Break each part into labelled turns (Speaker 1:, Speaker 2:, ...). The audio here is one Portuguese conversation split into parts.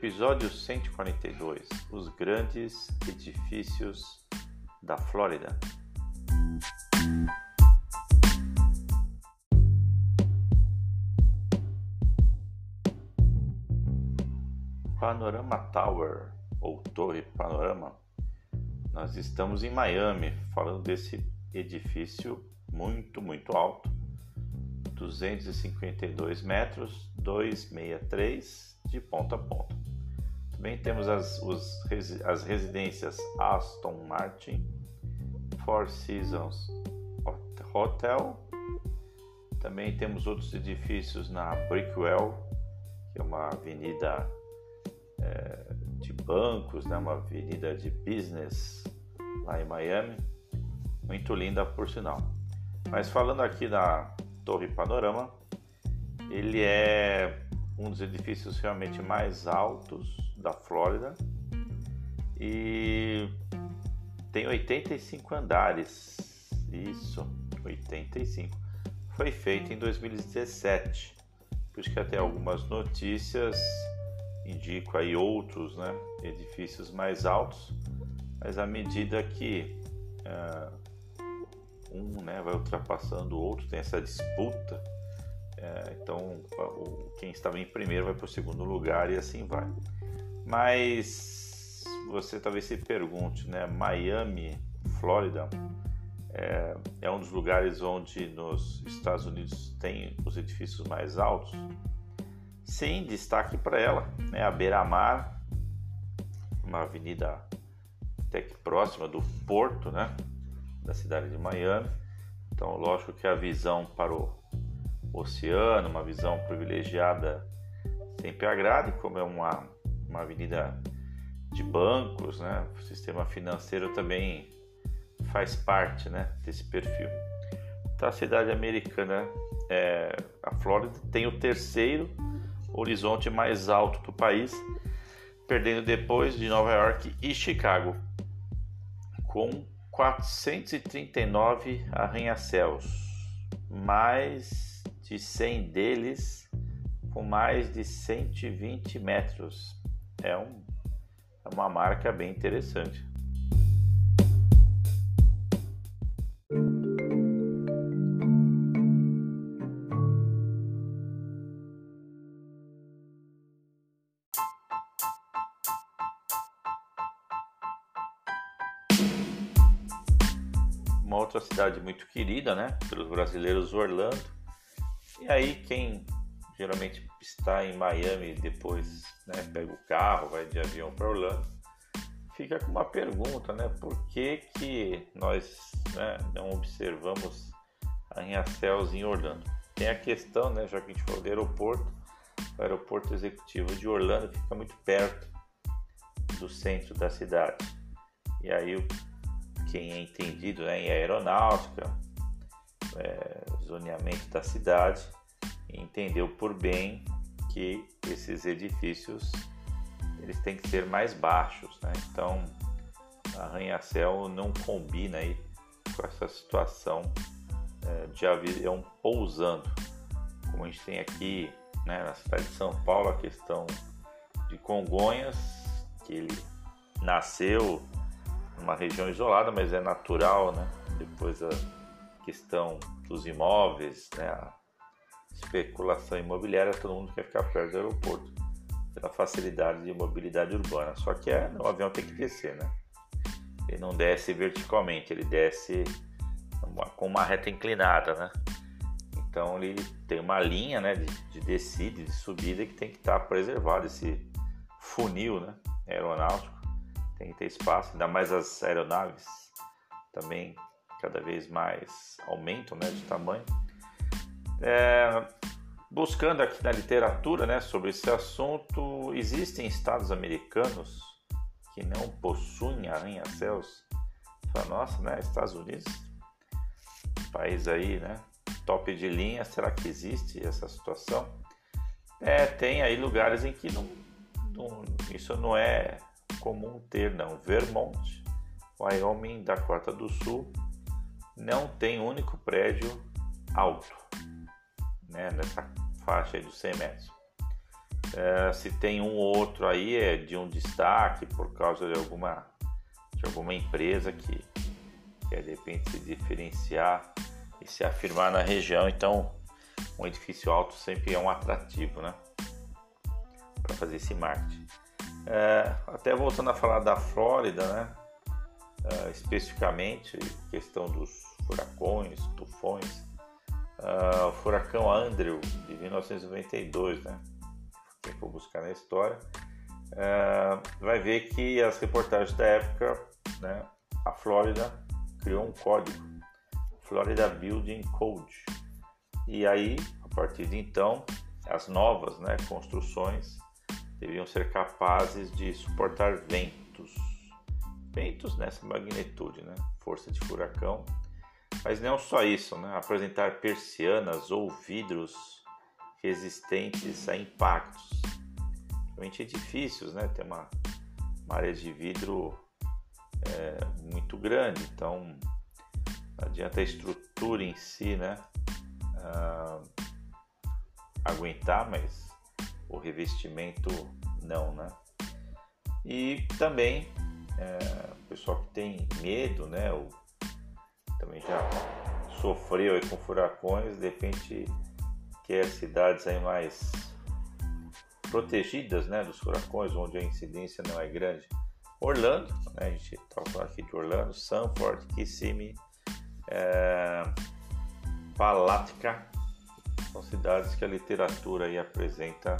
Speaker 1: Episódio 142 Os grandes edifícios da Flórida. Panorama Tower ou Torre Panorama. Nós estamos em Miami, falando desse edifício muito, muito alto, 252 metros, 263 de ponta a ponta. Também temos as, os, as residências Aston Martin, Four Seasons Hotel. Também temos outros edifícios na Brickwell, que é uma avenida é, de bancos, né? uma avenida de business lá em Miami. Muito linda por sinal. Mas falando aqui da Torre Panorama, ele é um dos edifícios realmente mais altos da Flórida e tem 85 andares. Isso, 85. Foi feito em 2017. Por isso que até algumas notícias indicam aí outros né, edifícios mais altos, mas à medida que uh, um né, vai ultrapassando o outro, tem essa disputa é, então, o, quem estava em primeiro vai para o segundo lugar e assim vai. Mas você talvez se pergunte, né? Miami, Flórida, é, é um dos lugares onde nos Estados Unidos tem os edifícios mais altos. Sim, destaque para ela, né? A beira-mar, uma avenida até que próxima do porto, né? Da cidade de Miami. Então, lógico que a visão para o oceano, uma visão privilegiada sempre agrada, como é uma, uma avenida de bancos, né? o sistema financeiro também faz parte né, desse perfil. Então, a cidade americana, é, a Flórida, tem o terceiro horizonte mais alto do país, perdendo depois de Nova York e Chicago, com 439 arranha-céus, mais de 100 deles com mais de 120 metros. É, um, é uma marca bem interessante. Uma outra cidade muito querida, né, pelos brasileiros, Orlando, e aí quem geralmente está em Miami depois né, pega o carro, vai de avião para Orlando, fica com uma pergunta, né? Por que, que nós né, não observamos arranha-céus em Orlando? Tem a questão, né, já que a gente falou do aeroporto, o aeroporto executivo de Orlando fica muito perto do centro da cidade. E aí quem é entendido né, em aeronáutica, é, zoneamento da cidade, entendeu por bem que esses edifícios eles têm que ser mais baixos, né? Então, arranha-céu não combina aí com essa situação é, de avião pousando, como a gente tem aqui né, na cidade de São Paulo, a questão de Congonhas, que ele nasceu numa região isolada, mas é natural, né? Depois a questão dos imóveis, né, a especulação imobiliária, todo mundo quer ficar perto do aeroporto, pela facilidade de mobilidade urbana. Só que é, o avião tem que descer, né? Ele não desce verticalmente, ele desce com uma reta inclinada, né? Então ele tem uma linha né, de, de descida de subida que tem que estar preservado, esse funil né, aeronáutico, tem que ter espaço, ainda mais as aeronaves também cada vez mais aumentam né, de tamanho. É, buscando aqui na literatura né, sobre esse assunto, existem estados americanos que não possuem arranha-céus. Nossa, né? Estados Unidos, país aí, né? Top de linha, será que existe essa situação? É, tem aí lugares em que não, não, isso não é comum ter, não. Vermont, Wyoming, Dakota do Sul, não tem único prédio alto, né, nessa faixa dos 100 metros. É, se tem um ou outro aí é de um destaque por causa de alguma, de alguma empresa que quer de repente se diferenciar e se afirmar na região. Então, um edifício alto sempre é um atrativo, né? Para fazer esse marketing. É, até voltando a falar da Flórida, né? É, especificamente, questão dos furacões, tufões. É, o furacão Andrew de 1992, né? Quem for buscar na história, é, vai ver que as reportagens da época, né? A Flórida criou um código, Florida Building Code. E aí, a partir de então, as novas né, construções deviam ser capazes de suportar ventos. Ventos nessa magnitude, né? força de furacão. Mas não só isso, né? apresentar persianas ou vidros resistentes a impactos. Realmente edifícios, né? tem uma, uma área de vidro é, muito grande, então não adianta a estrutura em si né? Ah, aguentar, mas o revestimento não, né? E também é, o pessoal que tem medo, né? Ou também já sofreu com furacões, de repente quer cidades aí mais protegidas, né? Dos furacões, onde a incidência não é grande. Orlando, né? a gente está falando aqui de Orlando, Sanford, Kissimmee, é, Palatka, são cidades que a literatura aí apresenta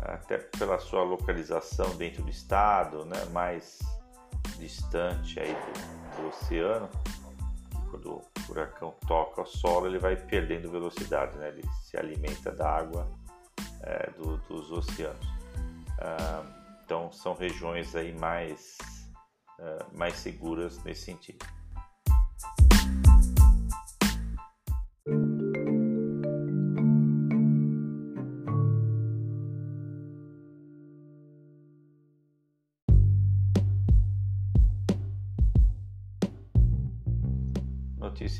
Speaker 1: até pela sua localização dentro do estado, né, mais distante aí do, do oceano. Quando o furacão toca o solo, ele vai perdendo velocidade, né, ele se alimenta da água é, do, dos oceanos. Ah, então são regiões aí mais, é, mais seguras nesse sentido.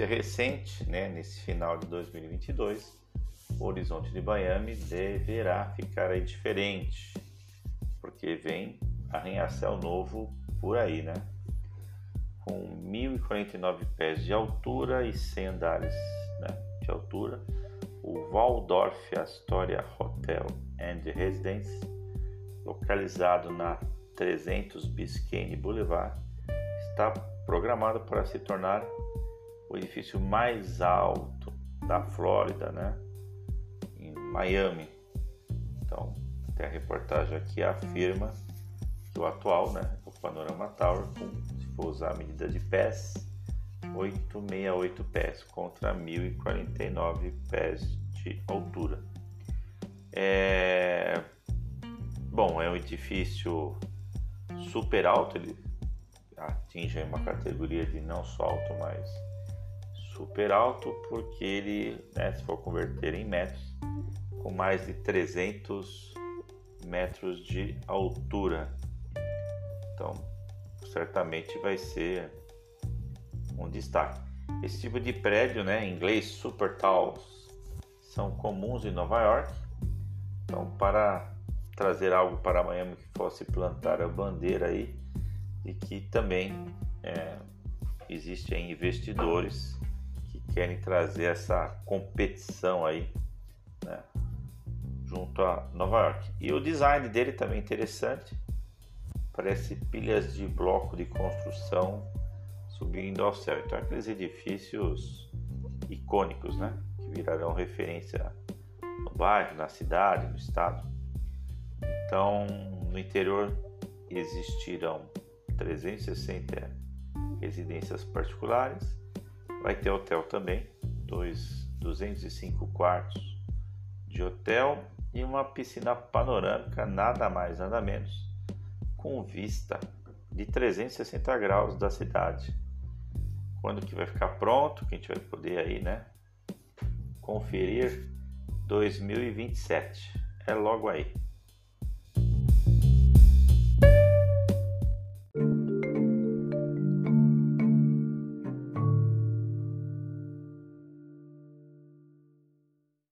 Speaker 1: Notícia recente, né, nesse final de 2022, o horizonte de Miami deverá ficar aí diferente, porque vem arranha-céu novo por aí, né? Com 1.049 pés de altura e 100 andares né, de altura, o Waldorf Astoria Hotel and Residence, localizado na 300 Biscayne Boulevard, está programado para se tornar o edifício mais alto da Flórida, né? Em Miami. Então, tem a reportagem aqui afirma que o atual, né, o Panorama Tower, com, se for usar a medida de pés, 868 pés contra 1049 pés de altura. É... Bom, é um edifício super alto, ele atinge uma categoria de não só alto, mas super alto porque ele, né, se for converter em metros, com mais de 300 metros de altura. Então, certamente vai ser um destaque. Esse tipo de prédio, né, em inglês super tall, são comuns em Nova York. Então, para trazer algo para Miami que fosse plantar a bandeira aí e que também é, existem investidores querem trazer essa competição aí, né, junto a Nova York. E o design dele também é interessante, parece pilhas de bloco de construção subindo ao céu. Então, aqueles edifícios icônicos, né, que virarão referência no bairro, na cidade, no estado. Então, no interior existirão 360 residências particulares Vai ter hotel também, dois, 205 quartos de hotel e uma piscina panorâmica, nada mais, nada menos, com vista de 360 graus da cidade. Quando que vai ficar pronto, que a gente vai poder aí, né, conferir 2027. É logo aí.